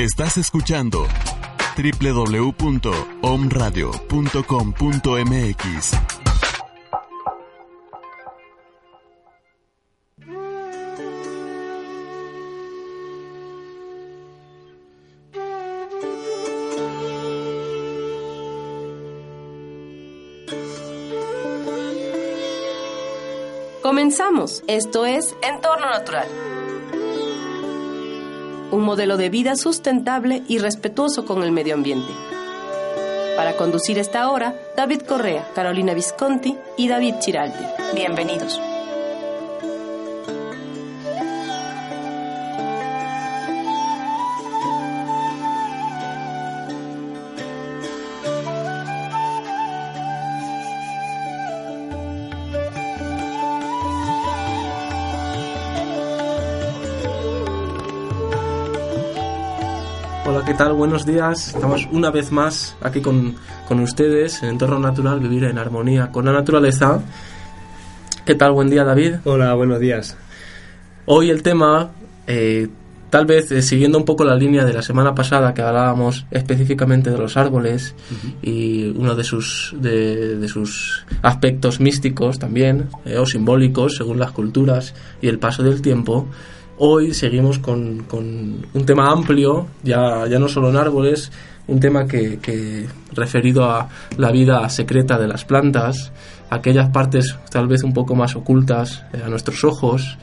Estás escuchando www.omradio.com.mx. Comenzamos. Esto es Entorno Natural. Un modelo de vida sustentable y respetuoso con el medio ambiente. Para conducir esta hora, David Correa, Carolina Visconti y David Chiraldi. Bienvenidos. Tal? Buenos días. Estamos una vez más aquí con, con ustedes en Entorno Natural, vivir en armonía con la naturaleza. ¿Qué tal? Buen día, David. Hola, buenos días. Hoy el tema, eh, tal vez eh, siguiendo un poco la línea de la semana pasada que hablábamos específicamente de los árboles y uno de sus, de, de sus aspectos místicos también, eh, o simbólicos según las culturas y el paso del tiempo. Hoy seguimos con, con un tema amplio, ya, ya no solo en árboles, un tema que, que referido a la vida secreta de las plantas, aquellas partes tal vez un poco más ocultas eh, a nuestros ojos,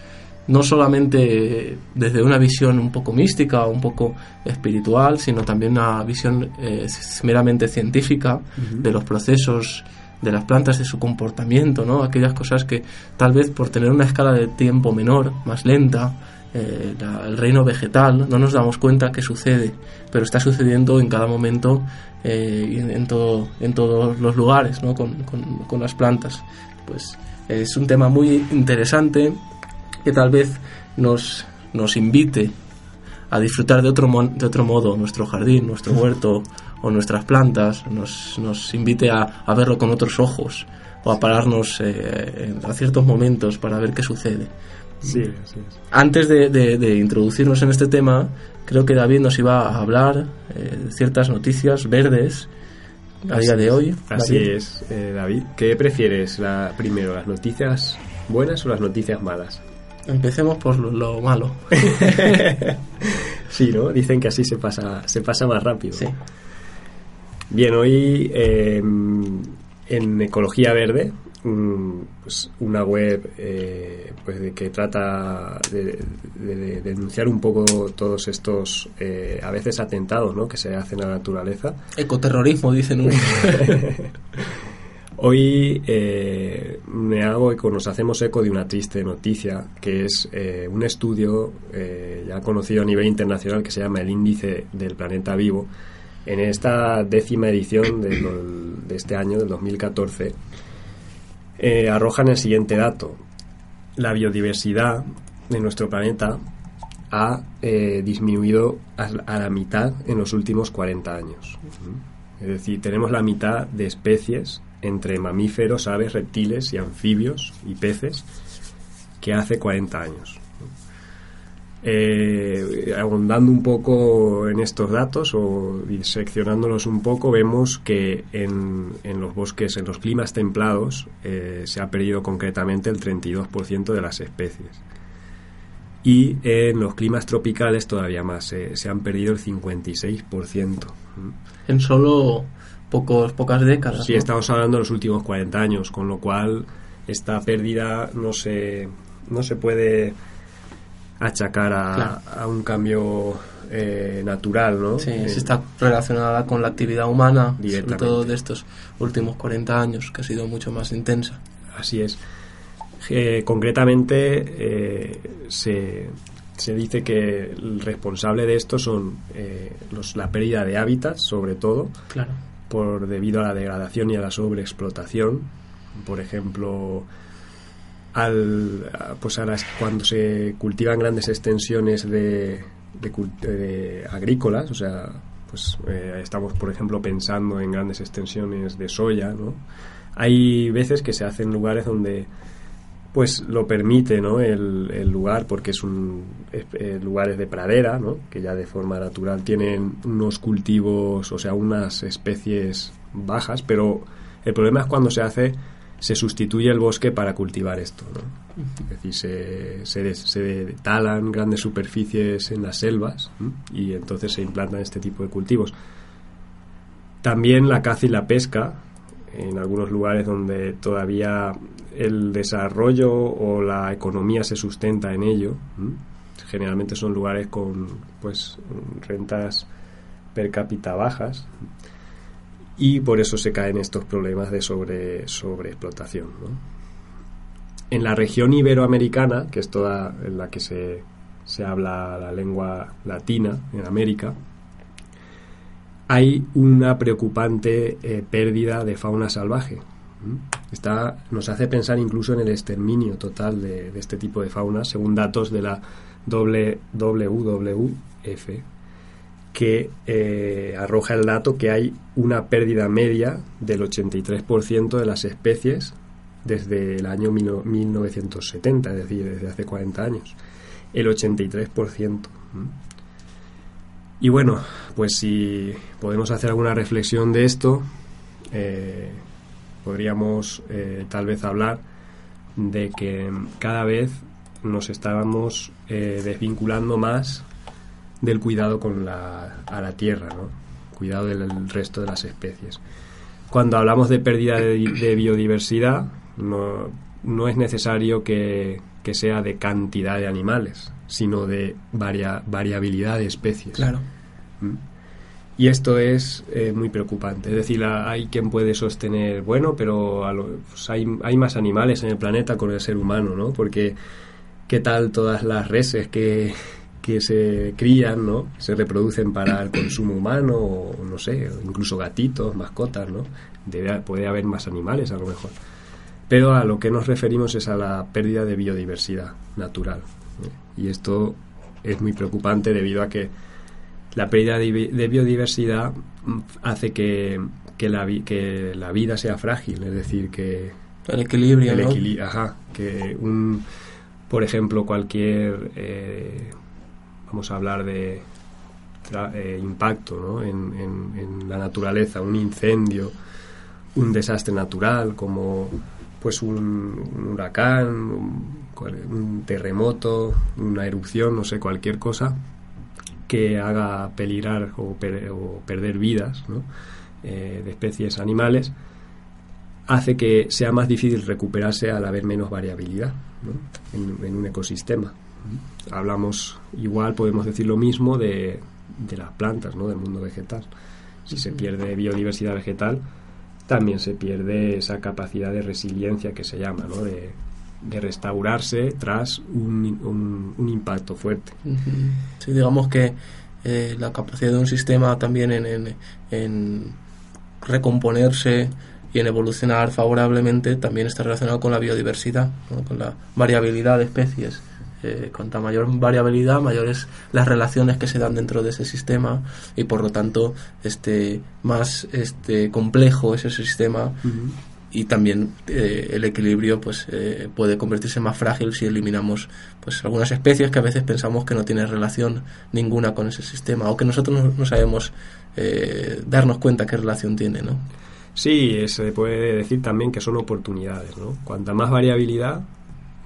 no solamente desde una visión un poco mística o un poco espiritual, sino también una visión eh, meramente científica de los procesos de las plantas, de su comportamiento, ¿no? aquellas cosas que tal vez por tener una escala de tiempo menor, más lenta, eh, la- el reino vegetal, no nos damos cuenta que sucede, pero está sucediendo en cada momento eh, en, todo, en todos los lugares ¿no? con, con- con las plantas. Pues es un tema muy interesante que tal vez nos, nos invite a disfrutar de otro, de otro modo nuestro jardín, nuestro huerto o nuestras plantas, nos, nos invite a, a verlo con otros ojos o a pararnos eh, a ciertos momentos para ver qué sucede. Sí, así es. Antes de, de- de introducirnos en este tema, creo que David nos iba a hablar eh, de ciertas noticias verdes a día de hoy. Así David. es, eh, David. ¿Qué prefieres la, primero, las noticias buenas o las noticias malas? Empecemos por lo, lo malo. Sí, ¿no? Dicen que así se pasa, se pasa más rápido. Sí. Bien, hoy eh, en Ecología Verde, mm, pues una web eh, pues de que trata de, de- de denunciar un poco todos estos, eh, a veces atentados, ¿no? que se hacen a la naturaleza. Ecoterrorismo, dicen unos. Hoy eh, me hago eco, nos hacemos eco de una triste noticia, que es eh, un estudio ya conocido a nivel internacional que se llama el Índice del Planeta Vivo. En esta décima edición del- de este año, del 2014, eh, arrojan el siguiente dato. La biodiversidad de nuestro planeta ha eh, disminuido a, la mitad en los últimos 40 años. Es decir, tenemos la mitad de especies entre mamíferos, aves, reptiles y anfibios y peces que hace 40 años. Eh, abundando un poco en estos datos o diseccionándolos un poco, vemos que en, en los bosques, en los climas templados, eh, se ha perdido concretamente el 32% de las especies. Y en los climas tropicales todavía más, eh, se han perdido el 56%. en solo pocos, pocas décadas. Sí, ¿no? estamos hablando de los últimos 40 años, con lo cual esta pérdida no se, no se puede achacar a, Claro. a un cambio eh, natural, ¿no? Sí, Eh, sí está relacionada con la actividad humana, sobre todo de estos últimos 40 años, que ha sido mucho más intensa. Así es. Eh, concretamente, eh, se, se dice que el responsable de esto son los, la pérdida de hábitats, sobre todo, Claro. por debido a la degradación y a la sobreexplotación. Por ejemplo, al, pues a las- cuando se cultivan grandes extensiones de, de de agrícolas, o sea, pues eh, estamos, por ejemplo, pensando en grandes extensiones de soya, ¿no? Hay veces que se hacen lugares donde pues lo permite ¿no? el, lugar porque es un es, lugares de pradera ¿no? que ya de forma natural tienen unos cultivos o sea unas especies bajas pero el problema es cuando se hace se sustituye el bosque para cultivar esto ¿no? es decir se, se, se, talan grandes superficies en las selvas y entonces se implantan este tipo de cultivos también la caza y la pesca en algunos lugares donde todavía el desarrollo o la economía se sustenta en ello. Generalmente son lugares con pues rentas per cápita bajas y por eso se caen estos problemas de sobre sobreexplotación. En la región iberoamericana, que es toda en la que se, se habla la lengua latina en América, hay una preocupante eh, pérdida de fauna salvaje. Está, nos hace pensar incluso en el exterminio total de, este tipo de fauna, según datos de la WWF, que eh, arroja el dato que hay una pérdida media del 83% de las especies desde el año 1970, es decir, desde hace 40 años. El 83%. Y bueno, pues si podemos hacer alguna reflexión de esto, eh, podríamos eh, tal vez hablar de que cada vez nos estábamos desvinculando más del cuidado con la, a la tierra, ¿no? cuidado del resto de las especies. Cuando hablamos de pérdida de, biodiversidad, no, no, es necesario que, que, sea de cantidad de animales, sino de varia, variabilidad de especies. Claro. ¿Mm? Y esto es eh, muy preocupante. Es decir, hay quien puede sostener, bueno, pero pues hay, hay, más animales en el planeta con el ser humano, ¿no? Porque, ¿qué tal todas las reses que, que se crían, ¿no? Se reproducen para el consumo humano, o no sé, incluso gatitos, mascotas, ¿no? Debe, puede haber más animales a lo mejor. Pero a lo que nos referimos es a la pérdida de biodiversidad natural. Y esto es muy preocupante debido a que la pérdida de, biodiversidad mm, hace que, la, que la vida sea frágil, es decir, que... El equilibrio, el ajá, que un, por ejemplo, cualquier... Eh, vamos a hablar de eh, impacto ¿no? en, la naturaleza, un incendio, un desastre natural como pues un, huracán, un, terremoto, una erupción, no sé, cualquier cosa, que haga peligrar o, perder vidas eh, de especies animales, hace que sea más difícil recuperarse al haber menos variabilidad en, un ecosistema. Hablamos, igual podemos decir lo mismo de, de las plantas, ¿no? del mundo vegetal. Si se pierde biodiversidad vegetal, también se pierde esa capacidad de resiliencia que se llama, ¿no? de, de restaurarse tras un, un, impacto fuerte. Sí, digamos que eh, la capacidad de un sistema también en, en, recomponerse y en evolucionar favorablemente también está relacionado con la biodiversidad, con la variabilidad de especies. Eh, cuanta mayor variabilidad, mayores las relaciones que se dan dentro de ese sistema y por lo tanto este más este complejo ese sistema y también eh, el equilibrio pues eh, puede convertirse más frágil si eliminamos pues algunas especies que a veces pensamos que no tienen relación ninguna con ese sistema o que nosotros no, sabemos eh, darnos cuenta qué relación tiene no sí se puede decir también que son oportunidades no cuanta más variabilidad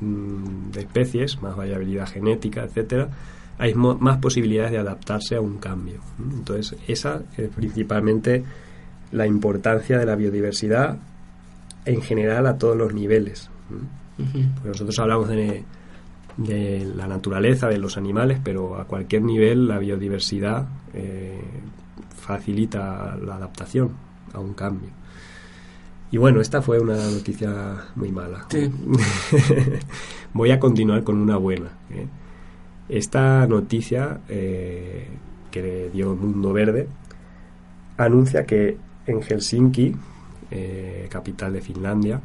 mm, de especies más variabilidad genética etcétera hay más posibilidades de adaptarse a un cambio entonces esa es principalmente la importancia de la biodiversidad en general a todos los niveles. nosotros hablamos de, de, la naturaleza, de los animales, pero a cualquier nivel la biodiversidad eh, facilita la adaptación a un cambio. Y bueno, esta fue una noticia muy mala. Voy a continuar con una buena. ¿eh? Esta noticia eh, que dio Mundo Verde anuncia que en Helsinki eh, capital de Finlandia,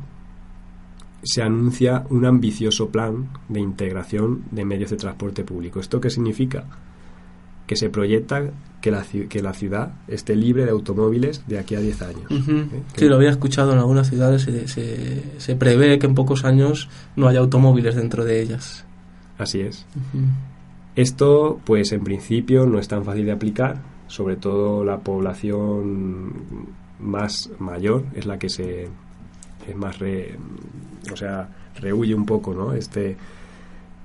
se anuncia un ambicioso plan de integración de medios de transporte público. ¿Esto qué significa? Que se proyecta que la, que la ciudad esté libre de automóviles de aquí a 10 años. ¿eh? Sí, lo había escuchado en algunas ciudades, se, se, se, prevé que en pocos años no haya automóviles dentro de ellas. Así es. Esto, pues en principio no es tan fácil de aplicar, sobre todo la población más mayor es la que se es más re, o sea rehuye un poco no este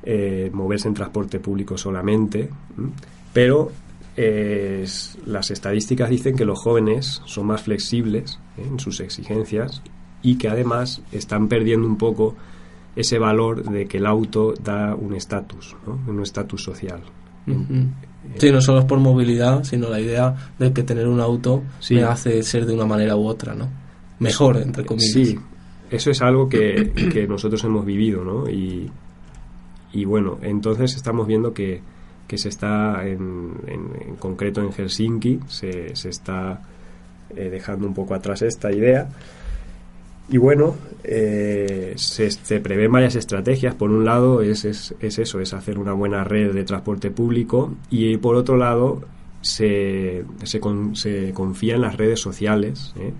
eh, moverse en transporte público solamente pero eh, las estadísticas dicen que los jóvenes son más flexibles ¿eh? en sus exigencias y que además están perdiendo un poco ese valor de que el auto da un estatus, ¿no? un estatus social. Sí, no solo es por movilidad, sino la idea de que tener un auto me hace ser de una manera u otra, ¿no? Mejor, entre comillas. Sí, eso es algo que, que nosotros hemos vivido, ¿no? Y, y bueno, entonces estamos viendo que, que se está, en, concreto en Helsinki, se, se está eh, dejando un poco atrás esta idea. Y bueno, eh, se, se, prevén varias estrategias. Por un lado es, es, es, eso, es hacer una buena red de transporte público y por otro lado se, se, con, se confía en las redes sociales, ¿eh?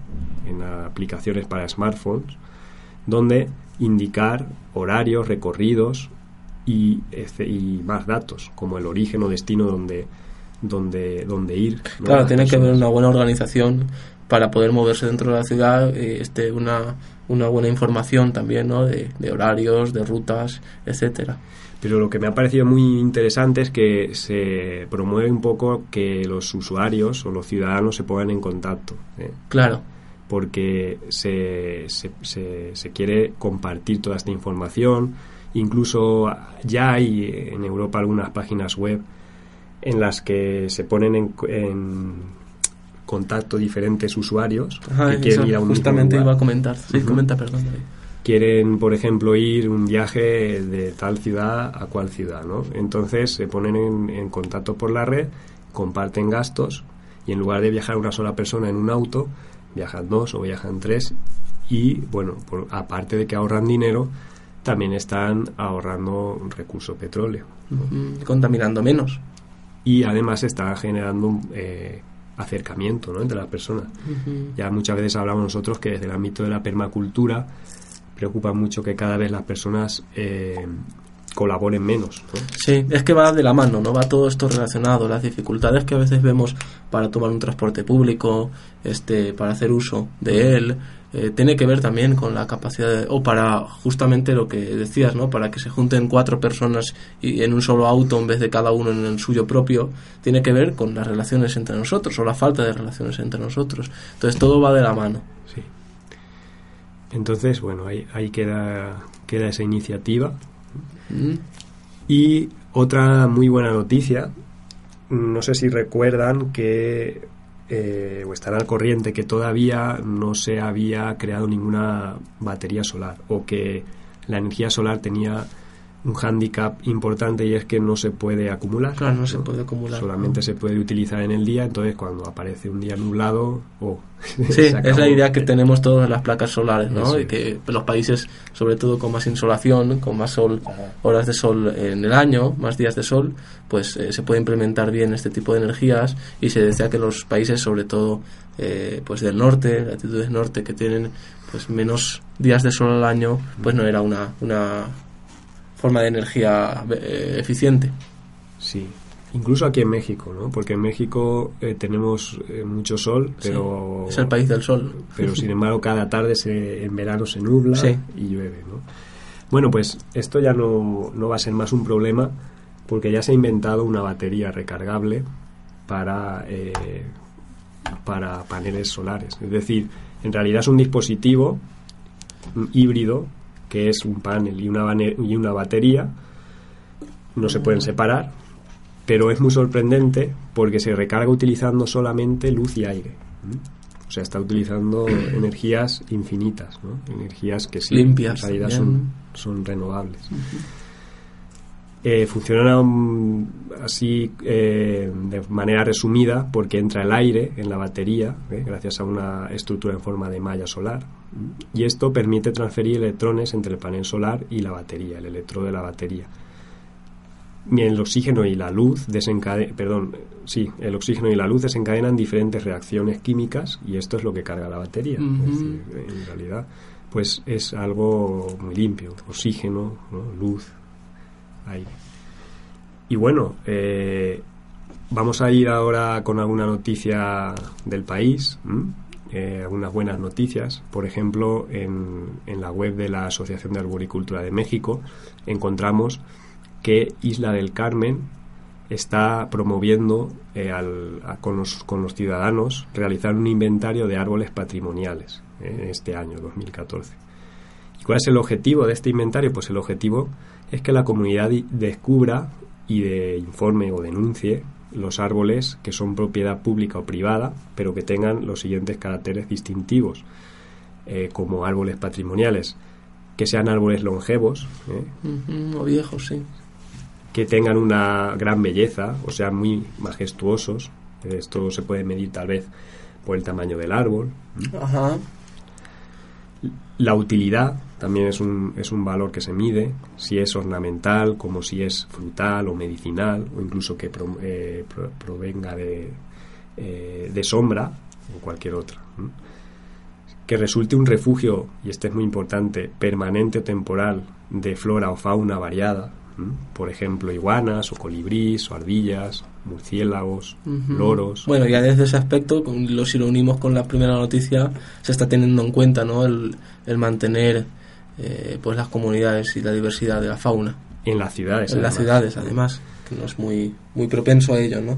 en aplicaciones para smartphones, donde indicar horarios, recorridos y, y más datos, como el origen o destino donde, donde, donde ir. ¿no? Claro, tiene que haber una buena organización para poder moverse dentro de la ciudad, eh, este, una, una buena información también ¿no? de, de horarios, de rutas, etcétera. Pero lo que me ha parecido muy interesante es que se promueve un poco que los usuarios o los ciudadanos se pongan en contacto. ¿eh? Claro. Porque se, se, se, se, quiere compartir toda esta información. Incluso ya hay en Europa algunas páginas web en las que se ponen en, en contacto diferentes usuarios Ajá, que quieren ir a un justamente iba a comentar sí, uh -huh. comenta perdón David. quieren por ejemplo ir un viaje de tal ciudad a cual ciudad no entonces se ponen en, en, contacto por la red comparten gastos y en lugar de viajar una sola persona en un auto viajan dos o viajan tres y bueno por, aparte de que ahorran dinero también están ahorrando recurso petróleo ¿no? uh -huh. contaminando menos y además está generando eh, acercamiento ¿no? entre las personas. Uh -huh. Ya muchas veces hablamos nosotros que desde el ámbito de la permacultura preocupa mucho que cada vez las personas eh, colaboren menos. ¿no? Sí, es que va de la mano, ¿no? Va todo esto relacionado, las dificultades que a veces vemos para tomar un transporte público, este, para hacer uso de él, eh, tiene que ver también con la capacidad de, o para justamente lo que decías, ¿no? Para que se junten cuatro personas y en un solo auto en vez de cada uno en el suyo propio, tiene que ver con las relaciones entre nosotros o la falta de relaciones entre nosotros. Entonces todo va de la mano. Sí. Entonces, bueno, ahí, ahí queda, queda esa iniciativa. Mm. Y otra muy buena noticia, no sé si recuerdan que eh, o estará al corriente que todavía no se había creado ninguna batería solar o que la energía solar tenía un hándicap importante y es que no se puede acumular. Claro, no, ¿no? se puede acumular. Solamente ¿no? se puede utilizar en el día, entonces cuando aparece un día nublado, oh, Sí, es la idea que tenemos todos en las placas solares, ¿no? Y que los países, sobre todo con más insolación, con más sol, horas de sol en el año, más días de sol, pues eh, se puede implementar bien este tipo de energías y se decía que los países, sobre todo eh, pues del norte, latitudes norte, que tienen pues menos días de sol al año, pues no era una, una forma de energía eh, eficiente. Sí, incluso aquí en México, ¿no? Porque en México eh, tenemos eh, mucho sol, pero sí, es el país del sol. Pero sin embargo cada tarde se, en verano se nubla sí. y llueve, ¿no? Bueno, pues esto ya no, no va a ser más un problema porque ya se ha inventado una batería recargable para eh, para paneles solares. Es decir, en realidad es un dispositivo híbrido que es un panel y una, y una batería, no se pueden separar, pero es muy sorprendente porque se recarga utilizando solamente luz y aire. O sea, está utilizando energías infinitas, ¿no? energías que sí, limpias, en realidad son, son, renovables. Uh -huh. eh, funcionan así eh, de manera resumida porque entra el aire en la batería ¿eh? gracias a una estructura en forma de malla solar y esto permite transferir electrones entre el panel solar y la batería, el electrodo de la batería. el oxígeno y la luz desencadenan, perdón, sí, el oxígeno y la luz desencadenan diferentes reacciones químicas y esto es lo que carga la batería. Es decir, en realidad, pues es algo muy limpio, oxígeno, luz, aire. Y bueno, eh, vamos a ir ahora con alguna noticia del país, eh, algunas buenas noticias. Por ejemplo, en, en la web de la Asociación de Arboricultura de México encontramos que Isla del Carmen está promoviendo eh, con, los, con, los, ciudadanos realizar un inventario de árboles patrimoniales en este año 2014. ¿Y cuál es el objetivo de este inventario? Pues el objetivo es que la comunidad descubra y de informe o denuncie los árboles que son propiedad pública o privada, pero que tengan los siguientes caracteres distintivos, eh, como árboles patrimoniales, que sean árboles longevos. ¿eh? o viejos, sí que tengan una gran belleza, o sea, muy majestuosos. Esto se puede medir tal vez por el tamaño del árbol. Ajá. La utilidad también es un, es un valor que se mide, si es ornamental, como si es frutal o medicinal, o incluso que eh, provenga de, eh, de sombra o cualquier otra. Que resulte un refugio, y este es muy importante, permanente o temporal de flora o fauna variada, por ejemplo, iguanas o colibrís o ardillas, murciélagos, loros. Bueno, ya desde ese aspecto, si lo unimos con la primera noticia, se está teniendo en cuenta ¿no? el, mantener eh, pues las comunidades y la diversidad de la fauna. En las ciudades. En las ciudades, además, que no es muy, muy propenso a ello, ¿no?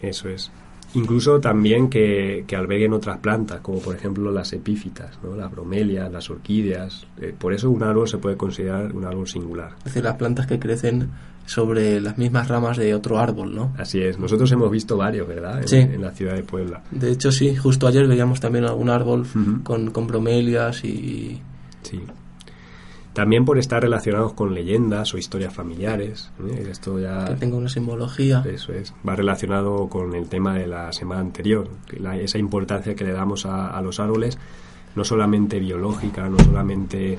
Eso es. Incluso también que, que, alberguen otras plantas, como por ejemplo las epífitas, ¿no? las bromelias, las orquídeas. Eh, por eso un árbol se puede considerar un árbol singular. Es decir, las plantas que crecen sobre las mismas ramas de otro árbol, ¿no? Así es. Nosotros hemos visto varios, ¿verdad? En, sí. en la ciudad de Puebla. De hecho, sí. Justo ayer veíamos también algún árbol con, con bromelias y... Sí. También por estar relacionados con leyendas o historias familiares. ¿eh? Esto ya. Que tenga una simbología. Eso es. Va relacionado con el tema de la semana anterior. esa importancia que le damos a, los árboles, no solamente biológica, no solamente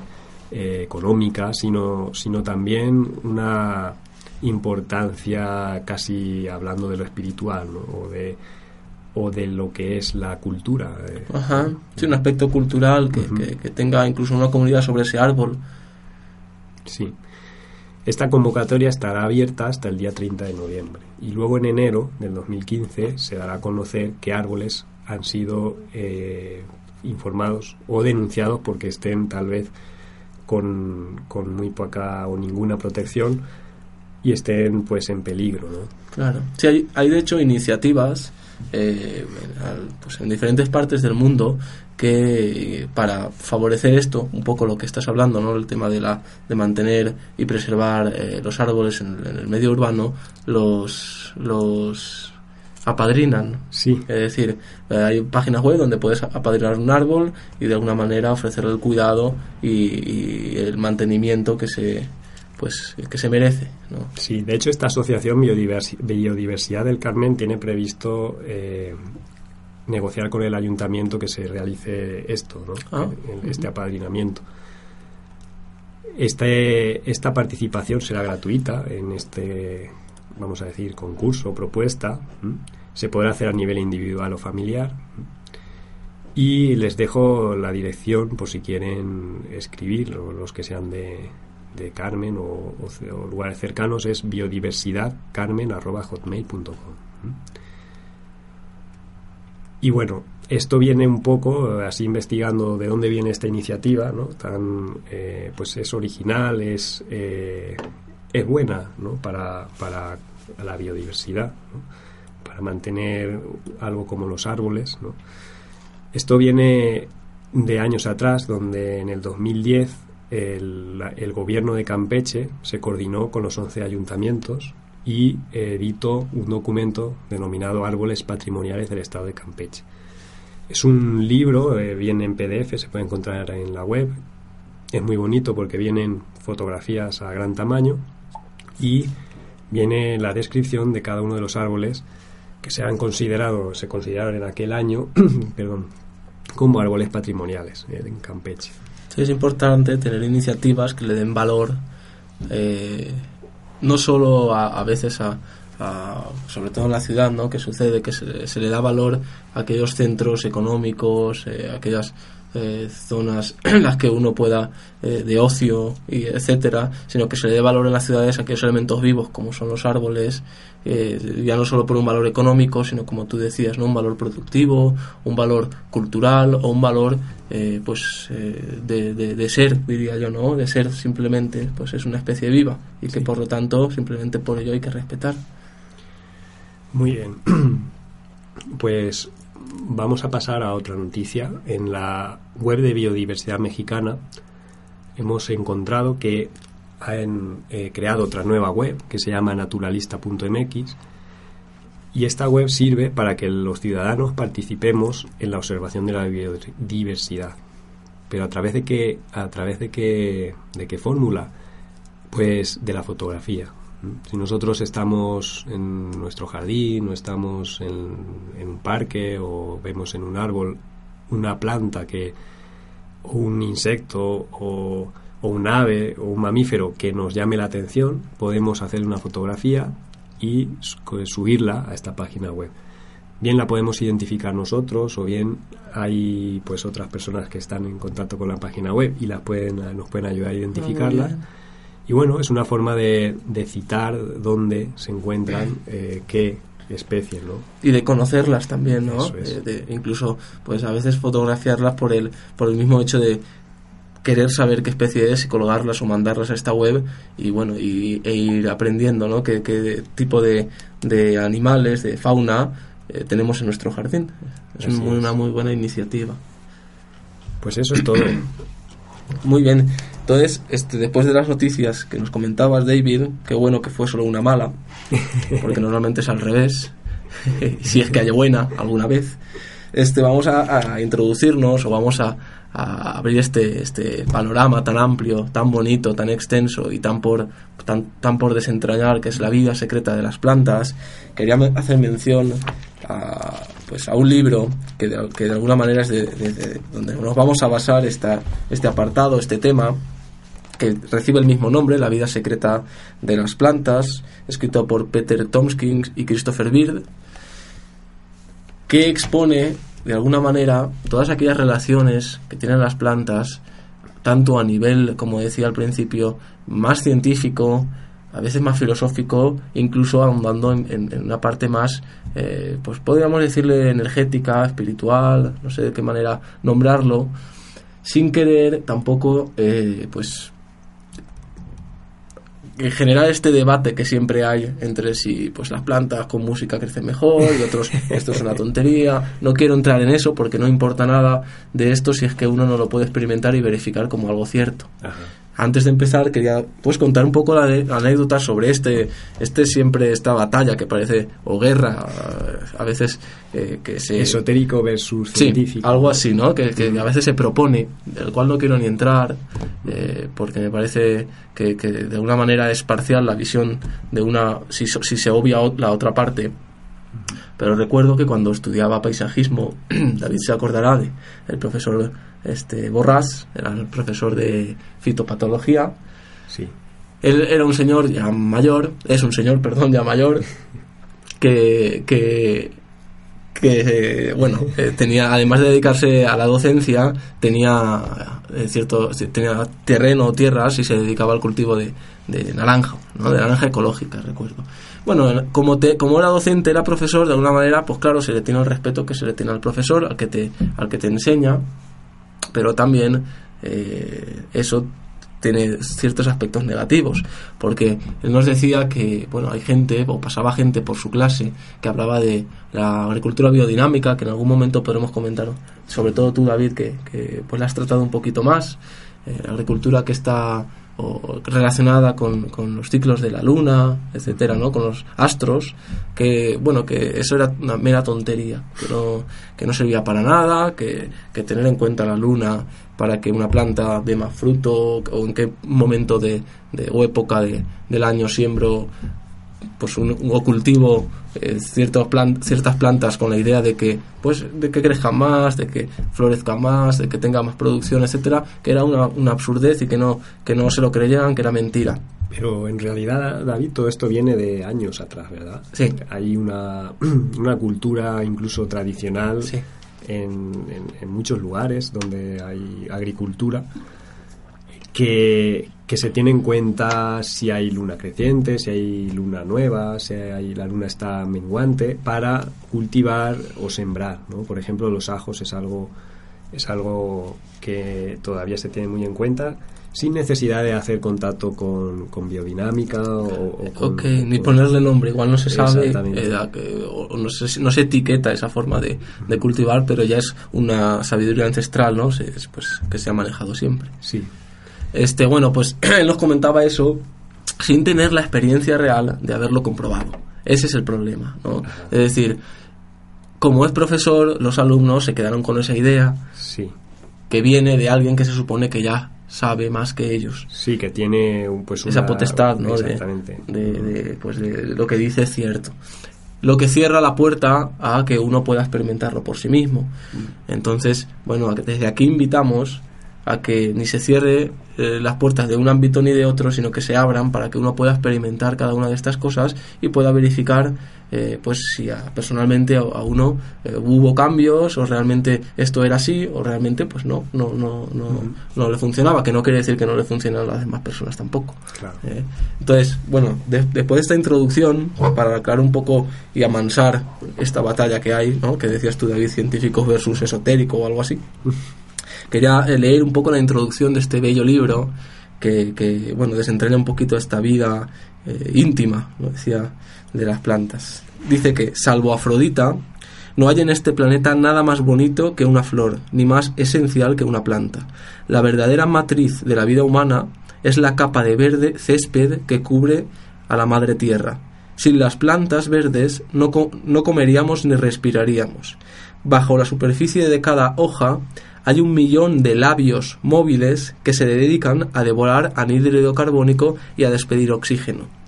eh, económica, sino, sino también una importancia casi hablando de lo espiritual o de o de lo que es la cultura. Eh. Ajá, sí, un aspecto cultural que, que, tenga incluso una comunidad sobre ese árbol Sí. Esta convocatoria estará abierta hasta el día 30 de noviembre y luego en enero del 2015 se dará a conocer qué árboles han sido eh, informados o denunciados porque estén tal vez con, muy poca o ninguna protección y estén pues en peligro. ¿no? Claro, sí, hay, hay de hecho iniciativas eh, pues en diferentes partes del mundo que para favorecer esto, un poco lo que estás hablando, ¿no? el tema de, la, de mantener y preservar eh, los árboles en, el medio urbano, los, los apadrinan. Sí. Es decir, eh, hay páginas web donde puedes apadrinar un árbol y de alguna manera ofrecerle el cuidado y, el mantenimiento que se pues que se merece. ¿no? Sí, de hecho esta asociación Biodiversidad del Carmen tiene previsto eh, negociar con el ayuntamiento que se realice esto, ¿no? Ah. este apadrinamiento. Este, esta participación será gratuita en este, vamos a decir, concurso, propuesta. Se podrá hacer a nivel individual o familiar. Y les dejo la dirección por si quieren escribir, los que sean de, de Carmen o, lugares cercanos, es biodiversidadcarmen.hotmail.com. Y bueno, esto viene un poco, así investigando de dónde viene esta iniciativa, ¿no? Tan, eh, pues es original, es, eh, es buena, ¿no? Para, para la biodiversidad, Para mantener algo como los árboles, ¿no? Esto viene de años atrás, donde en el 2010 el, el gobierno de Campeche se coordinó con los 11 ayuntamientos y editó un documento denominado Árboles Patrimoniales del Estado de Campeche. Es un libro, eh, viene en PDF, se puede encontrar en la web. Es muy bonito porque vienen fotografías a gran tamaño y viene la descripción de cada uno de los árboles que se han considerado, se consideraron en aquel año, perdón, como árboles patrimoniales eh, en Campeche. Es importante tener iniciativas que le den valor eh, no solo a, veces a, sobre todo en la ciudad, ¿no? Que sucede que se, le da valor a aquellos centros económicos, eh, aquellas eh, zonas en las que uno pueda eh, de ocio y etcétera sino que se le dé valor en las ciudades a aquellos elementos vivos como son los árboles eh, ya no solo por un valor económico sino como tú decías no un valor productivo un valor cultural o un valor pues de, de, ser diría yo no de ser simplemente pues es una especie viva y que por lo tanto simplemente por ello hay que respetar. Muy bien. Pues vamos a pasar a otra noticia. En la web de Biodiversidad Mexicana hemos encontrado que han eh, creado otra nueva web que se llama naturalista.mx y esta web sirve para que los ciudadanos participemos en la observación de la biodiversidad. Pero a través de qué, a través de qué, de qué fórmula, pues de la fotografía. Si nosotros estamos en nuestro jardín o estamos en, un parque o vemos en un árbol una planta que o un insecto o, un ave o un mamífero que nos llame la atención, podemos hacer una fotografía y subirla a esta página web. Bien la podemos identificar nosotros o bien hay pues otras personas que están en contacto con la página web y las pueden, nos pueden ayudar a identificarla. Y bueno, es una forma de, de citar dónde se encuentran eh, qué especies, ¿no? Y de conocerlas también, ¿no? Eh, de, incluso, pues a veces fotografiarlas por el, por el mismo hecho de querer saber qué especie es y colgarlas o mandarlas a esta web y bueno, y, e ir aprendiendo, ¿no? Qué, qué tipo de, de, animales, de fauna eh, tenemos en nuestro jardín. Es una muy buena iniciativa. Pues eso es todo. Muy bien. Entonces, este, después de las noticias que nos comentabas, David, qué bueno que fue solo una mala, porque normalmente es al revés, si es que haya buena alguna vez, este, vamos a, introducirnos o vamos a, abrir este, este panorama tan amplio, tan bonito, tan extenso y tan por, tan, tan por desentrañar que es la vida secreta de las plantas. Quería hacer mención a, pues a un libro que de, que de alguna manera es de, donde nos vamos a basar esta, este apartado, este tema, que recibe el mismo nombre, La vida secreta de las plantas, escrito por Peter Tomskins y Christopher Bird, que expone de alguna manera todas aquellas relaciones que tienen las plantas, tanto a nivel, como decía al principio, más científico, a veces más filosófico, incluso ahondando en, una parte más, eh, pues podríamos decirle energética, espiritual, no sé de qué manera nombrarlo, sin querer tampoco, eh, pues generar este debate que siempre hay entre si pues las plantas con música crecen mejor y otros esto es una tontería. No quiero entrar en eso porque no importa nada de esto si es que uno no lo puede experimentar y verificar como algo cierto antes de empezar quería pues contar un poco la, anécdota sobre este este siempre esta batalla que parece o guerra a veces eh, que se esotérico versus científico. algo así no que, a veces se propone del cual no quiero ni entrar eh, porque me parece que, que, de alguna manera es parcial la visión de una si, si se obvia la otra parte. Pero recuerdo que cuando estudiaba paisajismo David se acordará de el profesor este Borrás, era el profesor de fitopatología. Sí. Él era un señor ya mayor, es un señor, perdón, ya mayor, que, que, que bueno, eh, tenía, además de dedicarse a la docencia, tenía eh, cierto, tenía terreno, o tierras y se dedicaba al cultivo de, de naranja, ¿no? de naranja ecológica, recuerdo. Bueno, como, te, como era docente, era profesor, de alguna manera, pues claro, se le tiene el respeto que se le tiene al profesor, al que te, al que te enseña, pero también eh, eso tiene ciertos aspectos negativos, porque él nos decía que, bueno, hay gente, o pasaba gente por su clase, que hablaba de la agricultura biodinámica, que en algún momento podremos comentar, sobre todo tú, David, que, que pues la has tratado un poquito más, eh, la agricultura que está o relacionada con, con, los ciclos de la luna, etcétera, ¿no? Con los astros, que bueno, que eso era una mera tontería, que no, que no servía para nada, que, que tener en cuenta la luna para que una planta dé más fruto o en qué momento de, de o época de, del año siembro pues un, cultivo eh, ciertas plantas con la idea de que pues de que crezcan más de que florezca más de que tenga más producción etcétera que era una, una, absurdez y que no que no se lo creyeran que era mentira Pero en realidad, David, todo esto viene de años atrás, ¿verdad? Sí. Hay una, una cultura incluso tradicional Sí. en, en- en muchos lugares donde hay agricultura que, que se tiene en cuenta si hay luna creciente, si hay luna nueva, si hay, la luna está menguante, para cultivar o sembrar. ¿no? Por ejemplo, los ajos es algo, es algo que todavía se tiene muy en cuenta sin necesidad de hacer contacto con, con biodinámica o, o con, Ok, ni ponerle nombre, igual no se sabe, eh, o no, se, no se etiqueta esa forma de, de cultivar, pero ya es una sabiduría ancestral, ¿no? Pues, que se ha manejado siempre. Sí, Este, bueno, pues él nos comentaba eso sin tener la experiencia real de haberlo comprobado. Ese es el problema, ¿no? Es decir, como es profesor, los alumnos se quedaron con esa idea sí. que viene de alguien que se supone que ya sabe más que ellos. Sí, que tiene pues esa una- potestad, ¿no? De, de, pues de lo que dice es cierto. Lo que cierra la puerta a que uno pueda experimentarlo por sí mismo. Entonces, bueno, desde aquí invitamos a que ni se cierre eh, las puertas de un ámbito ni de otro, sino que se abran para que uno pueda experimentar cada una de estas cosas y pueda verificar, eh, pues si a- personalmente a, a uno eh, hubo cambios o realmente esto era así o realmente pues no, no, no, no, no le funcionaba, que no quiere decir que no le funcione a las demás personas tampoco. Claro. Eh, Entonces, bueno, de- después de esta introducción, para aclarar un poco y amansar esta batalla que hay, ¿no? que decías tú, David, científicos versus esotérico o algo así, quería eh, leer un poco la introducción de este bello libro que, bueno, desentraña un poquito esta vida eh, íntima, lo decía, de las plantas. Dice que, salvo Afrodita, no hay en este planeta nada más bonito que una flor, ni más esencial que una planta. La verdadera matriz de la vida humana es la capa de verde césped que cubre a la madre tierra. Sin las plantas verdes no, co- no comeríamos ni respiraríamos. Bajo la superficie de cada hoja hay un millón de labios móviles que se dedican a devorar anhídrido carbónico y a despedir oxígeno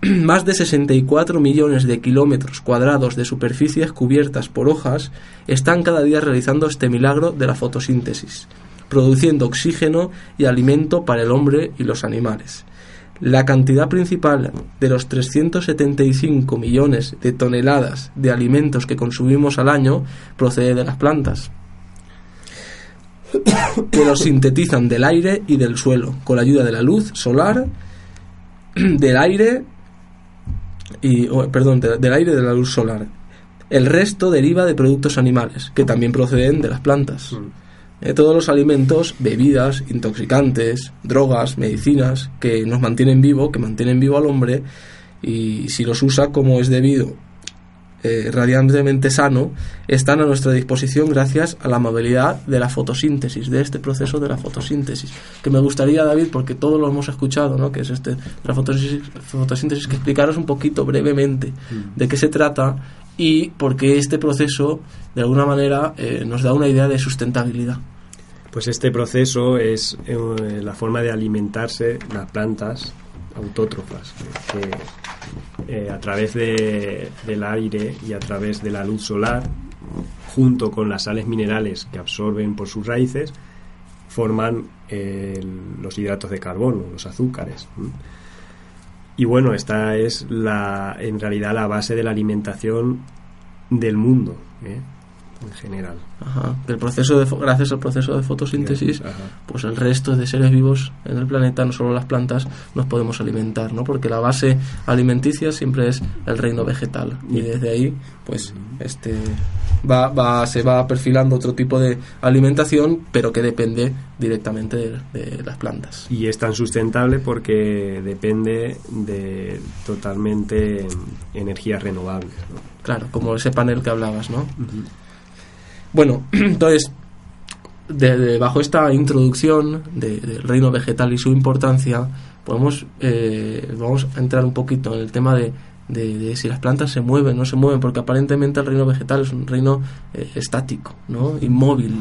más de 64 millones de kilómetros cuadrados de superficies cubiertas por hojas están cada día realizando este milagro de la fotosíntesis, produciendo oxígeno y alimento para el hombre y los animales. La cantidad principal de los 375 millones de toneladas de alimentos que consumimos al año procede de las plantas, que los sintetizan del aire y del suelo, con la ayuda de la luz solar, del aire y perdón, de- del aire y de la luz solar. El resto deriva de productos animales, que también proceden de las plantas. Eh, todos los alimentos, bebidas, intoxicantes, drogas, medicinas, que nos mantienen vivo, que mantienen vivo al hombre, y si los usa como es debido, eh, radiantemente sano, están a nuestra disposición gracias a la amabilidad de la fotosíntesis, de este proceso de la fotosíntesis. Que me gustaría, David, porque todos lo hemos escuchado, ¿no? que es este, la fotosíntesis, fotosíntesis, que explicaros un poquito brevemente de qué se trata y por qué este proceso, de alguna manera, eh, nos da una idea de sustentabilidad. Pues este proceso es eh, la forma de alimentarse las plantas autótrofas, que eh, a través de- del aire y a través de la luz solar, junto con las sales minerales que absorben por sus raíces, forman eh, los hidratos de carbono, los azúcares. Y bueno, esta es la, en realidad la base de la alimentación del mundo, ¿eh? En general. Ajá. Del proceso de, gracias al proceso de fotosíntesis, pues el resto de seres vivos en el planeta, no solo las plantas, nos podemos alimentar, ¿no? Porque la base alimenticia siempre es el reino vegetal y desde ahí, pues, este va, va se va perfilando otro tipo de alimentación, pero que depende directamente de, de las plantas. Y es tan sustentable porque depende de totalmente energías renovables. ¿no? Claro, como ese panel que hablabas, ¿no? Bueno, entonces, de- bajo esta introducción de- del reino vegetal y su importancia, podemos, eh, vamos a entrar un poquito en el tema de, si las plantas se mueven o no se mueven, porque aparentemente el reino vegetal es un reino eh, estático, ¿no? inmóvil.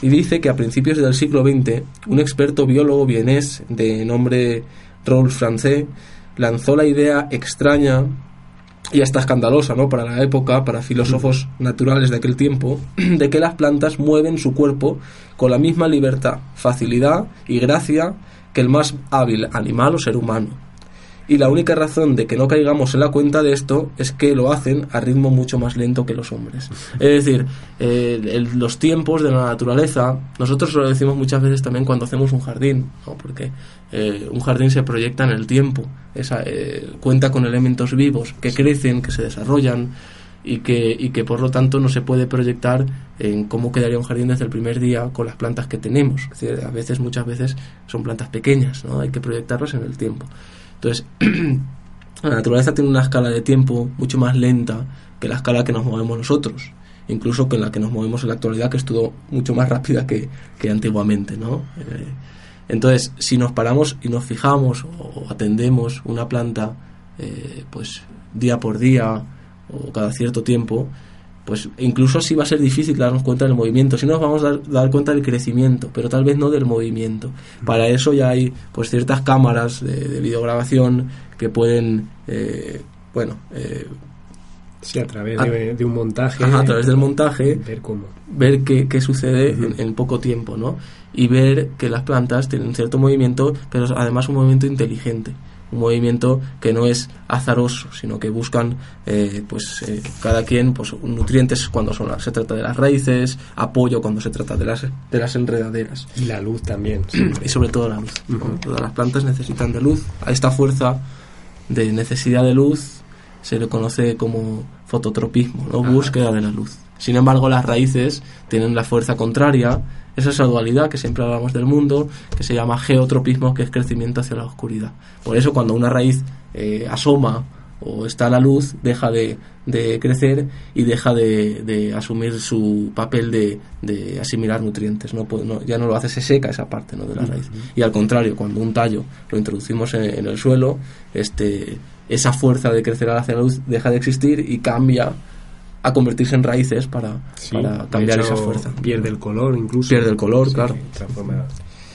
Y dice que a principios del siglo XX, un experto biólogo vienés de nombre Rolf Francais lanzó la idea extraña y hasta escandalosa, ¿no? Para la época, para filósofos naturales de aquel tiempo, de que las plantas mueven su cuerpo con la misma libertad, facilidad y gracia que el más hábil animal o ser humano. Y la única razón de que no caigamos en la cuenta de esto es que lo hacen a ritmo mucho más lento que los hombres. Es decir, eh, el- los tiempos de la naturaleza, nosotros lo decimos muchas veces también cuando hacemos un jardín, ¿no? porque eh, un jardín se proyecta en el tiempo, esa, eh, cuenta con elementos vivos que crecen, que se desarrollan y que, y que por lo tanto no se puede proyectar en cómo quedaría un jardín desde el primer día con las plantas que tenemos. Es decir, a veces, muchas veces son plantas pequeñas, ¿no? hay que proyectarlas en el tiempo. Entonces, la naturaleza tiene una escala de tiempo mucho más lenta que la escala que nos movemos nosotros, incluso que en la que nos movemos en la actualidad, que es todo mucho más rápida que, que antiguamente, ¿no? Eh, entonces, si nos paramos y nos fijamos o atendemos una planta, eh, pues día por día o cada cierto tiempo, pues incluso así va a ser difícil darnos cuenta del movimiento. Si no nos vamos a dar, dar cuenta del crecimiento, pero tal vez no del movimiento. Para eso ya hay pues ciertas cámaras de, de videograbación que pueden, eh, bueno, eh, Sí, a través A- de, de un montaje. ajá, a través del montaje Ver cómo. ver qué, qué sucede en, en poco tiempo, ¿no? Y ver que las plantas tienen cierto movimiento, pero además un movimiento inteligente, un movimiento que no es azaroso, sino que buscan, eh, pues, eh, cada quien, pues, nutrientes cuando son, se trata de las raíces, apoyo cuando se trata de las, de las enredaderas Y la luz también. sí. y sobre todo la luz. Todas las plantas necesitan de luz. A esta fuerza de necesidad de luz se le conoce como fototropismo, ¿no? Búsqueda de la luz. Sin embargo, las raíces tienen la fuerza contraria, es la dualidad que siempre hablamos del mundo, que se llama geotropismo, que es crecimiento hacia la oscuridad. Por eso cuando una raíz eh, asoma o está a la luz, deja de, de crecer y deja de, de asumir su papel de, de asimilar nutrientes. No, no- ya no lo hace, se seca esa parte ¿no? de la raíz. Y al contrario, cuando un tallo lo introducimos en, en el suelo, este, esa fuerza de crecer hacia la luz deja de existir y cambia a convertirse en raíces para, Sí, para de cambiar hecho, esa fuerza. Pierde el color incluso. Pierde el color, claro.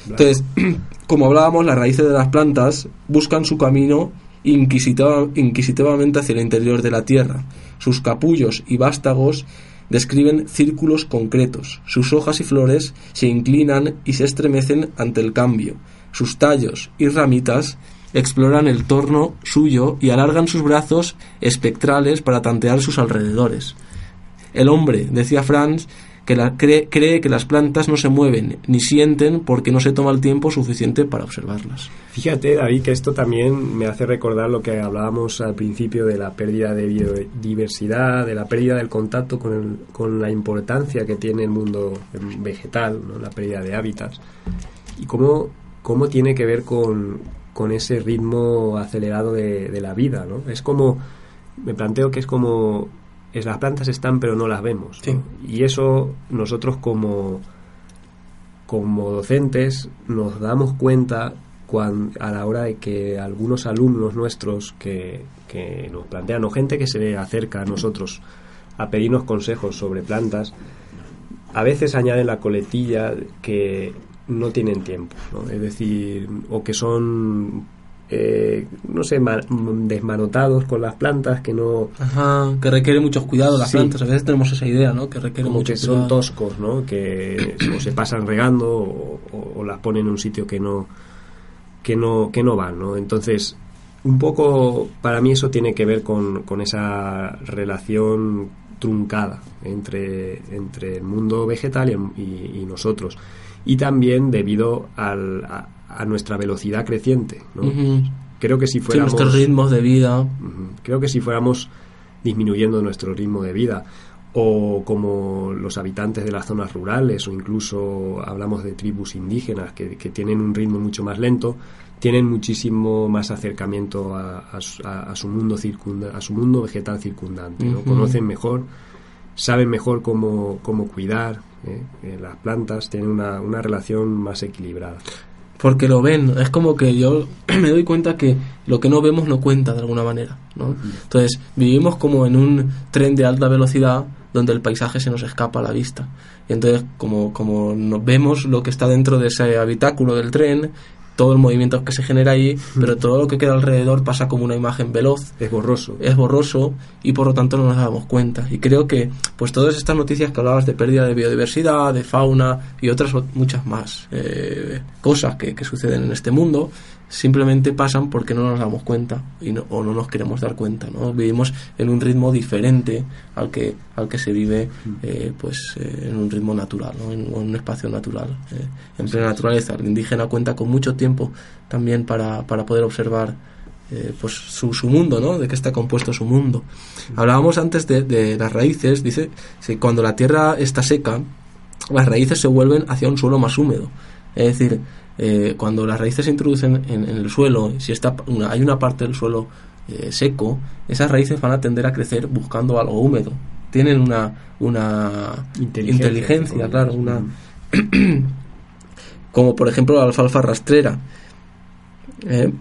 Entonces, como hablábamos, las raíces de las plantas buscan su camino inquisitiva- inquisitivamente hacia el interior de la tierra. Sus capullos y vástagos describen círculos concretos. Sus hojas y flores se inclinan y se estremecen ante el cambio. Sus tallos y ramitas exploran el torno suyo y alargan sus brazos espectrales para tantear sus alrededores. El hombre, decía Franz, que cree, que las plantas no se mueven ni sienten porque no se toma el tiempo suficiente para observarlas. Fíjate, David, que esto también me hace recordar lo que hablábamos al principio de la pérdida de biodiversidad, de la pérdida del contacto con, el- con la importancia que tiene el mundo vegetal, la pérdida de hábitats, y cómo, cómo tiene que ver con, con ese ritmo acelerado de, de la vida. ¿no? Es como, me planteo que es como, es, las plantas están pero no las vemos. Y eso nosotros como como docentes nos damos cuenta cuan- a la hora de que algunos alumnos nuestros que, que nos plantean o gente que se acerca a nosotros a pedirnos consejos sobre plantas, a veces añaden la coletilla que no tienen tiempo, ¿no? es decir, o que son, eh, no sé, ma- desmanotados con las plantas, que no, Ajá, que requiere muchos cuidados las Sí. plantas. A veces tenemos esa idea, ¿no? Que requiere como mucho que son cuidado. toscos, ¿no? Que o se pasan regando o, o- o las ponen en un sitio que no que no que no van, ¿no? Entonces, un poco para mí eso tiene que ver con, con esa relación truncada entre, entre el mundo vegetal y, y- y nosotros y también debido al- a, a nuestra velocidad creciente, ¿no? Creo que si Sí, fuéramos nuestros ritmos de vida. Creo que si fuéramos disminuyendo nuestro ritmo de vida o como los habitantes de las zonas rurales o incluso hablamos de tribus indígenas que, que tienen un ritmo mucho más lento, tienen muchísimo más acercamiento a, a su- a- a su mundo circunda, a su mundo vegetal circundante, conocen mejor, saben mejor cómo, cómo cuidar ¿eh? Eh, las plantas, tienen una, una relación más equilibrada. Porque lo ven. Es como que yo me doy cuenta que lo que no vemos no cuenta de alguna manera, ¿no? Entonces, vivimos como en un tren de alta velocidad donde el paisaje se nos escapa a la vista. Y entonces, como, como vemos lo que está dentro de ese habitáculo del tren, todo el movimiento que se genera ahí, pero todo lo que queda alrededor pasa como una imagen veloz. Es borroso. Es borroso y por lo tanto no nos damos cuenta. Y creo que pues todas estas noticias que hablabas de pérdida de biodiversidad, de fauna y otras muchas más eh, cosas que, que suceden en este mundo, simplemente pasan porque no nos damos cuenta y no, o no nos queremos dar cuenta ¿no? vivimos en un ritmo diferente al que al que se vive eh, pues eh, en un ritmo natural ¿no? en, un espacio natural eh, en plena naturaleza. El indígena cuenta con mucho tiempo también para, para poder observar pues su, su, mundo ¿no? de qué está compuesto su mundo. Hablábamos antes de, de las raíces. Dice que cuando la tierra está seca las raíces se vuelven hacia un suelo más húmedo. Es decir eh, cuando las raíces se introducen en, el suelo, si está hay una parte del suelo eh, seco, esas raíces van a tender a crecer buscando algo húmedo. Tienen una, una inteligencia, claro, una como por ejemplo la alfalfa rastrera, eh,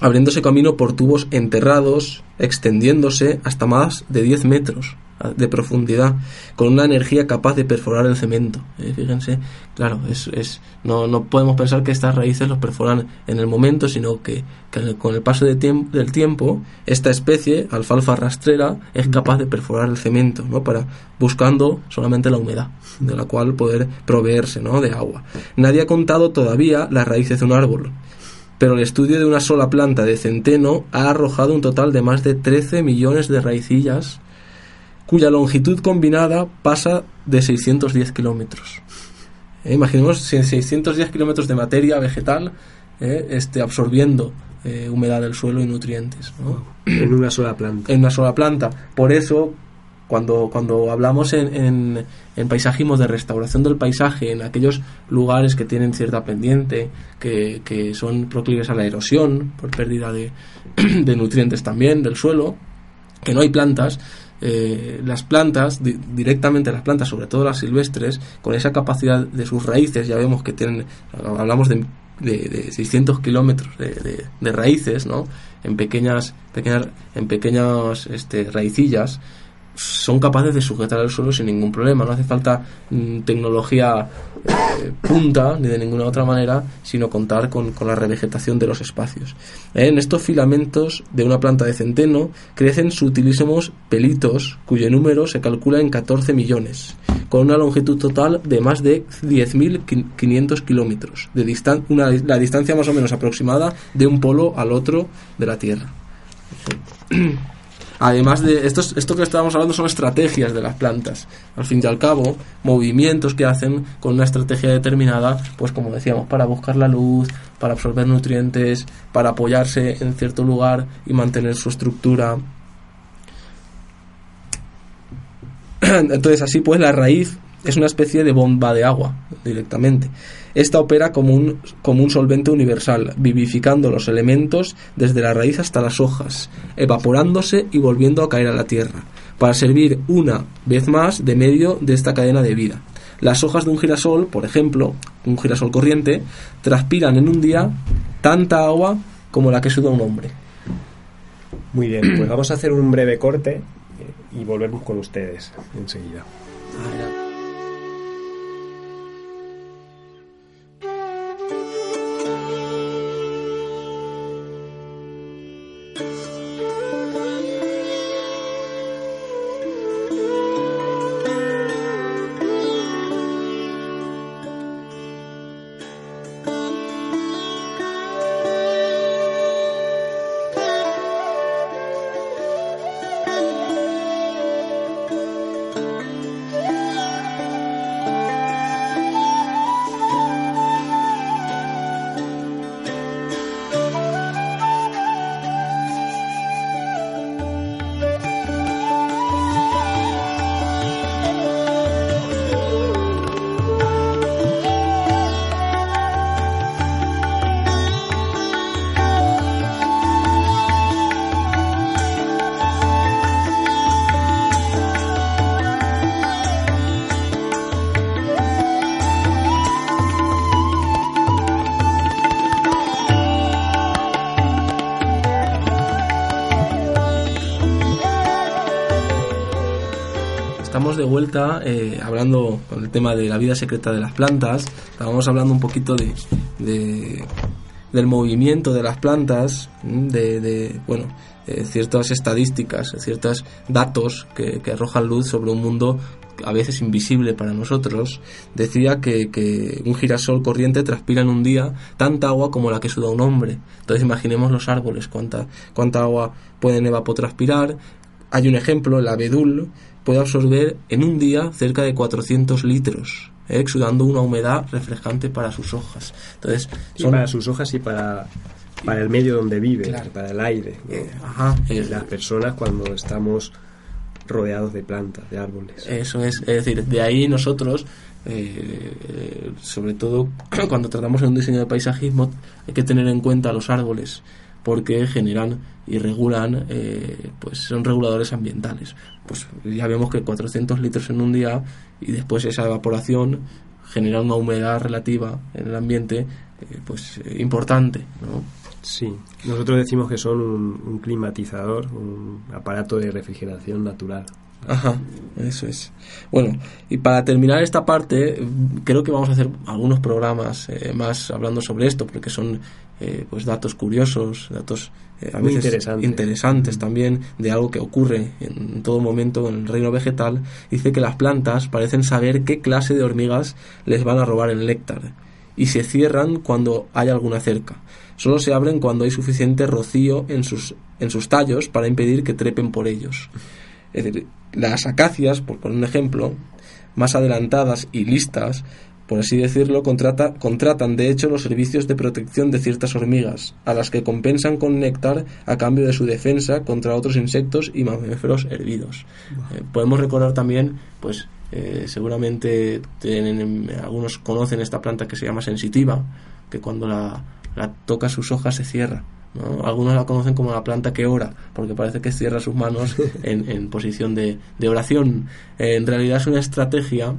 abriéndose camino por tubos enterrados, extendiéndose hasta más de 10 metros de profundidad, con una energía capaz de perforar el cemento. ¿eh? Fíjense, claro, es, es, no, no podemos pensar que estas raíces los perforan en el momento, sino que, con el paso de del tiempo, esta especie, alfalfa rastrera, es capaz de perforar el cemento, ¿no? Para, buscando solamente la humedad, de la cual poder proveerse, ¿no? De agua. Nadie ha contado todavía las raíces de un árbol, pero el estudio de una sola planta de centeno ha arrojado un total de más de 13 millones de raicillas cuya longitud combinada pasa de 610 kilómetros. Eh, imaginemos 610 kilómetros de materia vegetal eh, este, absorbiendo eh, humedad del suelo y nutrientes. En una sola planta. En una sola planta. Por eso, cuando, cuando hablamos en, en, paisajismo de restauración del paisaje, en aquellos lugares que tienen cierta pendiente, que, que son proclives a la erosión, por pérdida de, de nutrientes también del suelo, que no hay plantas, eh, las plantas, directamente las plantas, sobre todo las silvestres, con esa capacidad de sus raíces, ya vemos que tienen, hablamos de, de, 600 kilómetros de, de, raíces, ¿no? En pequeñas, pequeñas, en pequeñas este, raicillas, son capaces de sujetar el suelo sin ningún problema. No hace falta mm, tecnología eh, punta ni de ninguna otra manera, sino contar con, la revegetación de los espacios. En estos filamentos de una planta de centeno crecen sutilísimos pelitos cuyo número se calcula en 14 millones, con una longitud total de más de 10.500 kilómetros, de la distancia más o menos aproximada de un polo al otro de la Tierra. Además de esto, esto que estábamos hablando son estrategias de las plantas. Al fin y al cabo, movimientos que hacen con una estrategia determinada, pues como decíamos, para buscar la luz, para absorber nutrientes, para apoyarse en cierto lugar y mantener su estructura. Entonces, así pues, la raíz es una especie de bomba de agua directamente. Esta opera como un, como un solvente universal, vivificando los elementos desde la raíz hasta las hojas, evaporándose y volviendo a caer a la tierra, para servir una vez más de medio de esta cadena de vida. Las hojas de un girasol, por ejemplo, un girasol corriente, transpiran en un día tanta agua como la que suda un hombre. Muy bien, pues vamos a hacer un breve corte y volvemos con ustedes enseguida. Eh, hablando con el tema de la vida secreta de las plantas. Estábamos hablando un poquito de, de- del movimiento de las plantas, mm, de, de, bueno, eh, ciertas estadísticas, ciertos datos que, arrojan luz sobre un mundo a veces invisible para nosotros. Decía que, que un girasol corriente transpira en un día tanta agua como la que suda un hombre. Entonces imaginemos los árboles, cuánta, cuánta agua pueden evapotranspirar. Hay un ejemplo, el abedul puede absorber en un día cerca de 400 litros, ¿eh? exudando una humedad refrescante para sus hojas. Entonces, Y para sus hojas y para, para el medio donde vive, Claro. para el aire. ¿no? Ajá, eh, Las personas cuando estamos rodeados de plantas, de árboles. Eso es, es decir, de ahí nosotros, eh, eh, sobre todo cuando tratamos en un diseño de paisajismo, hay que tener en cuenta los árboles, porque generan y regulan, eh, pues son reguladores ambientales. Pues ya vemos que 400 litros en un día y después esa evaporación genera una humedad relativa en el ambiente, eh, pues importante, ¿no? Sí, nosotros decimos que son un, un climatizador, un aparato de refrigeración natural. Ajá, eso es. Bueno, y para terminar esta parte, creo que vamos a hacer algunos programas eh, más hablando sobre esto, porque son eh, pues datos curiosos, datos eh, a Muy veces interesantes. interesantes también de algo que ocurre en todo momento en el reino vegetal. Dice que las plantas parecen saber qué clase de hormigas les van a robar el néctar y se cierran cuando hay alguna cerca. Solo se abren cuando hay suficiente rocío en sus, en sus tallos para impedir que trepen por ellos. Es decir, las acacias, por poner un ejemplo, más adelantadas y listas, por así decirlo, contrata- contratan de hecho los servicios de protección de ciertas hormigas, a las que compensan con néctar a cambio de su defensa contra otros insectos y mamíferos hervidos. Eh, podemos recordar también, pues eh, seguramente tienen- algunos conocen esta planta que se llama sensitiva, que cuando la, la toca sus hojas se cierra. ¿no? Algunos la conocen como la planta que ora, porque parece que cierra sus manos en, en posición de, de oración. Eh, en realidad es una estrategia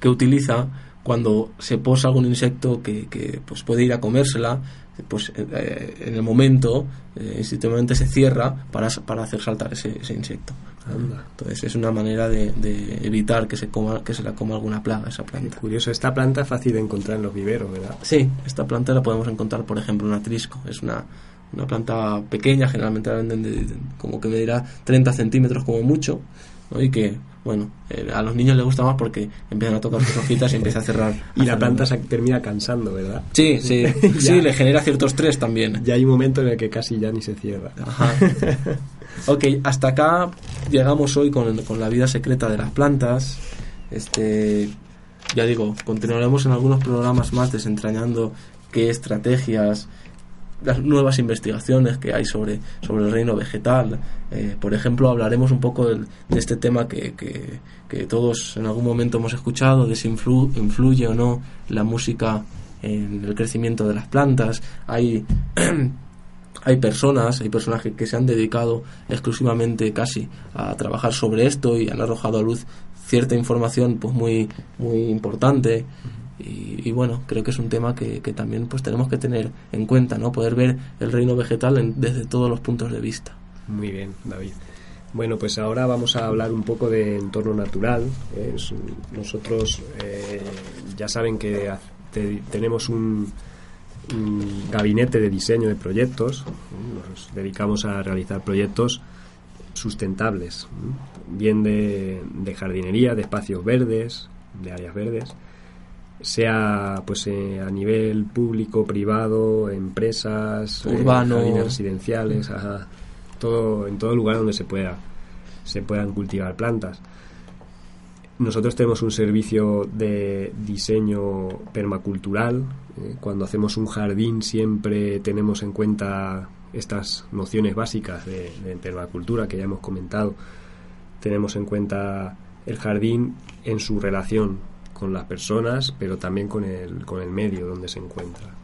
que utiliza cuando se posa algún insecto que, que, pues puede ir a comérsela, pues eh, en el momento eh, instintivamente se cierra para, para hacer saltar ese, ese insecto. Anda. Entonces es una manera de, de evitar que se coma que se la coma alguna plaga esa Qué planta. curioso, esta planta es fácil de encontrar en los viveros, ¿verdad? Sí, esta planta la podemos encontrar, por ejemplo, en atrisco. Es una, una planta pequeña, generalmente la venden de, de- como que medirá 30 centímetros como mucho, ¿no? y que, bueno, eh, a los niños les gusta más porque empiezan a tocar sus hojitas y empieza a cerrar. Y a la planta se termina cansando, ¿verdad? Sí, sí, sí, le genera cierto estrés también. Ya hay un momento en el que casi ya ni se cierra. Ajá. Ok, hasta acá llegamos hoy con, con la vida secreta de las plantas. Este, ya digo, continuaremos en algunos programas más desentrañando qué estrategias, las nuevas investigaciones que hay sobre, sobre el reino vegetal. Eh, por ejemplo, hablaremos un poco del- de este tema que, que- que todos en algún momento hemos escuchado, de si influ- influye o no la música en el crecimiento de las plantas. Hay hay personas, hay personas que, que se han dedicado exclusivamente casi a trabajar sobre esto y han arrojado a luz cierta información pues muy muy importante y, y bueno creo que es un tema que, también pues tenemos que tener en cuenta no poder ver el reino vegetal en- desde todos los puntos de vista Muy bien, David. Bueno, pues ahora vamos a hablar un poco de entorno natural. nosotros eh, ya saben que tenemos un, un gabinete de diseño de proyectos. Nos dedicamos a realizar proyectos sustentables, bien de jardinería, de espacios verdes, de áreas verdes, sea pues eh, a nivel público, privado, empresas, eh, Urbano. jardines residenciales, ajá, todo en todo lugar donde se pueda se puedan cultivar plantas. Nosotros tenemos un servicio de diseño permacultural. eh, cuando hacemos un jardín siempre tenemos en cuenta estas nociones básicas de, de permacultura que ya hemos comentado. Tenemos en cuenta el jardín en su relación con las personas, pero también con el, con el medio donde se encuentra.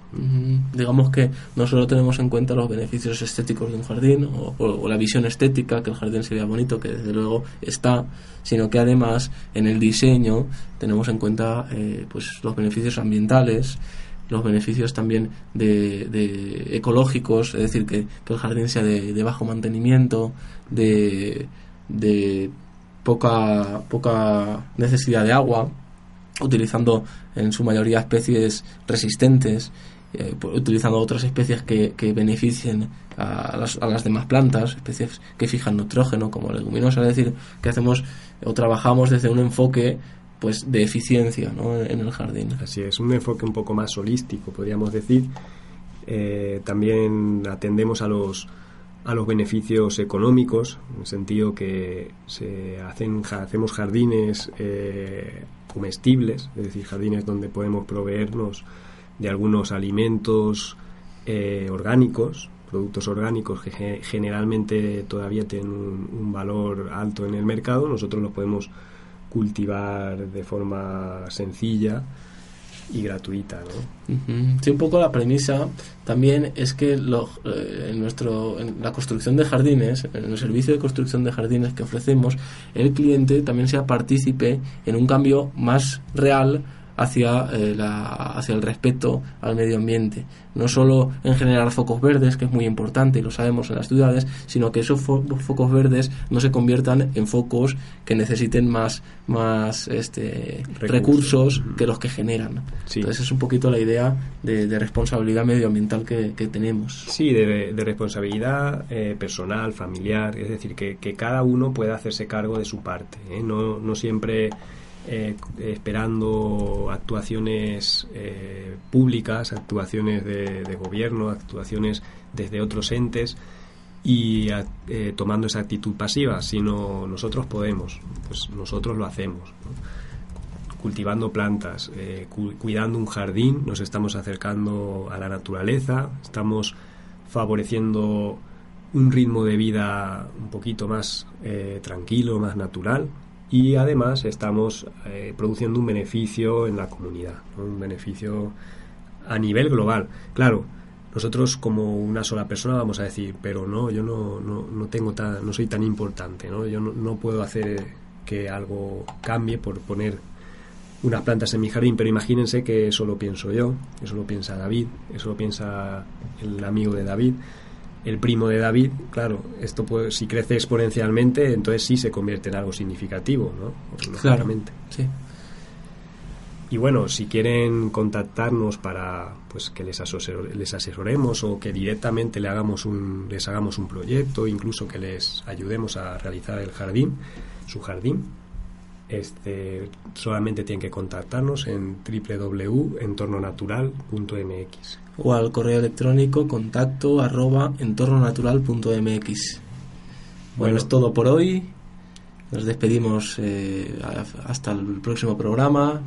Digamos que no solo tenemos en cuenta los beneficios estéticos de un jardín o la visión estética, que el jardín se vea bonito, que desde luego está, sino que además en el diseño tenemos en cuenta eh, pues los beneficios ambientales, los beneficios también de, de ecológicos, es decir, que, que el jardín sea de, de bajo mantenimiento, de, de poca, poca necesidad de agua, utilizando en su mayoría especies resistentes, eh, utilizando otras especies que, que beneficien a las, a las, demás plantas, especies que fijan nitrógeno como leguminosas, es decir, que hacemos o trabajamos desde un enfoque pues de eficiencia ¿no? en el jardín. Así es, un enfoque un poco más holístico, podríamos decir. Eh, también atendemos a los a los beneficios económicos, en el sentido que se hacen, hacemos jardines eh, comestibles, es decir, jardines donde podemos proveernos de algunos alimentos eh, orgánicos, productos orgánicos que generalmente todavía tienen un, valor alto en el mercado, nosotros los podemos cultivar de forma sencilla y gratuita, ¿no? Sí, un poco la premisa también es que lo, eh, en, nuestro, en la construcción de jardines, en el servicio de construcción de jardines que ofrecemos, el cliente también sea partícipe en un cambio más real hacia, eh, la, hacia el respeto al medio ambiente. No solo en generar focos verdes, que es muy importante y lo sabemos en las ciudades, sino que esos focos verdes no se conviertan en focos que necesiten más, más este, recursos, que los que generan. Entonces es un poquito la idea de, responsabilidad medioambiental que, tenemos. Sí, de, responsabilidad eh, personal, familiar, es decir, que, que, cada uno pueda hacerse cargo de su parte. ¿eh? No, no siempre eh, esperando actuaciones eh, públicas, actuaciones de, gobierno, actuaciones desde otros entes y eh, tomando esa actitud pasiva, sino nosotros podemos, pues nosotros lo hacemos. Cultivando plantas, cuidando un jardín, nos estamos acercando a la naturaleza, estamos favoreciendo un ritmo de vida un poquito más tranquilo, más natural, y además estamos eh, produciendo un beneficio en la comunidad, un beneficio a nivel global. Claro, nosotros como una sola persona vamos a decir, pero no, yo no, no, no tengo tan, no soy tan importante, ¿no? yo no, puedo hacer que algo cambie por poner unas plantas en mi jardín, pero imagínense que eso lo pienso yo, eso lo piensa David, eso lo piensa el amigo de David, el primo de David, claro, esto puede, si crece exponencialmente, entonces sí se convierte en algo significativo, ¿no? Claramente, sí. Y bueno, si quieren contactarnos para pues que les, les asesoremos o que directamente le hagamos un, les hagamos un proyecto, incluso que les ayudemos a realizar el jardín, su jardín, este, solamente tienen que contactarnos en www.entornonatural.mx o al correo electrónico contacto arroba entornonatural.mx. Bueno, es todo por hoy. Nos despedimos eh, hasta el próximo programa.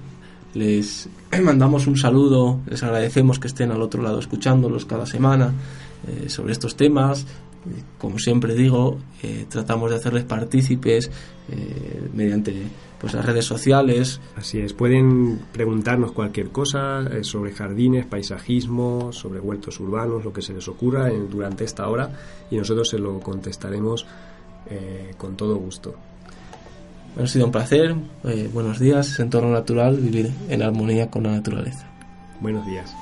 Les mandamos un saludo, les agradecemos que estén al otro lado escuchándolos cada semana eh, sobre estos temas. Como siempre digo, eh, tratamos de hacerles partícipes mediante pues las redes sociales. Así es, pueden preguntarnos cualquier cosa eh, sobre jardines, paisajismo, sobre huertos urbanos, lo que se les ocurra durante esta hora y nosotros se lo contestaremos eh, con todo gusto. Ha sido un placer, eh, buenos días, entorno natural, vivir en armonía con la naturaleza. Buenos días.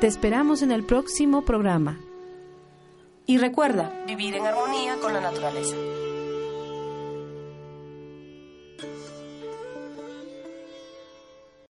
Te esperamos en el próximo programa. Y recuerda, vivir en armonía con la naturaleza.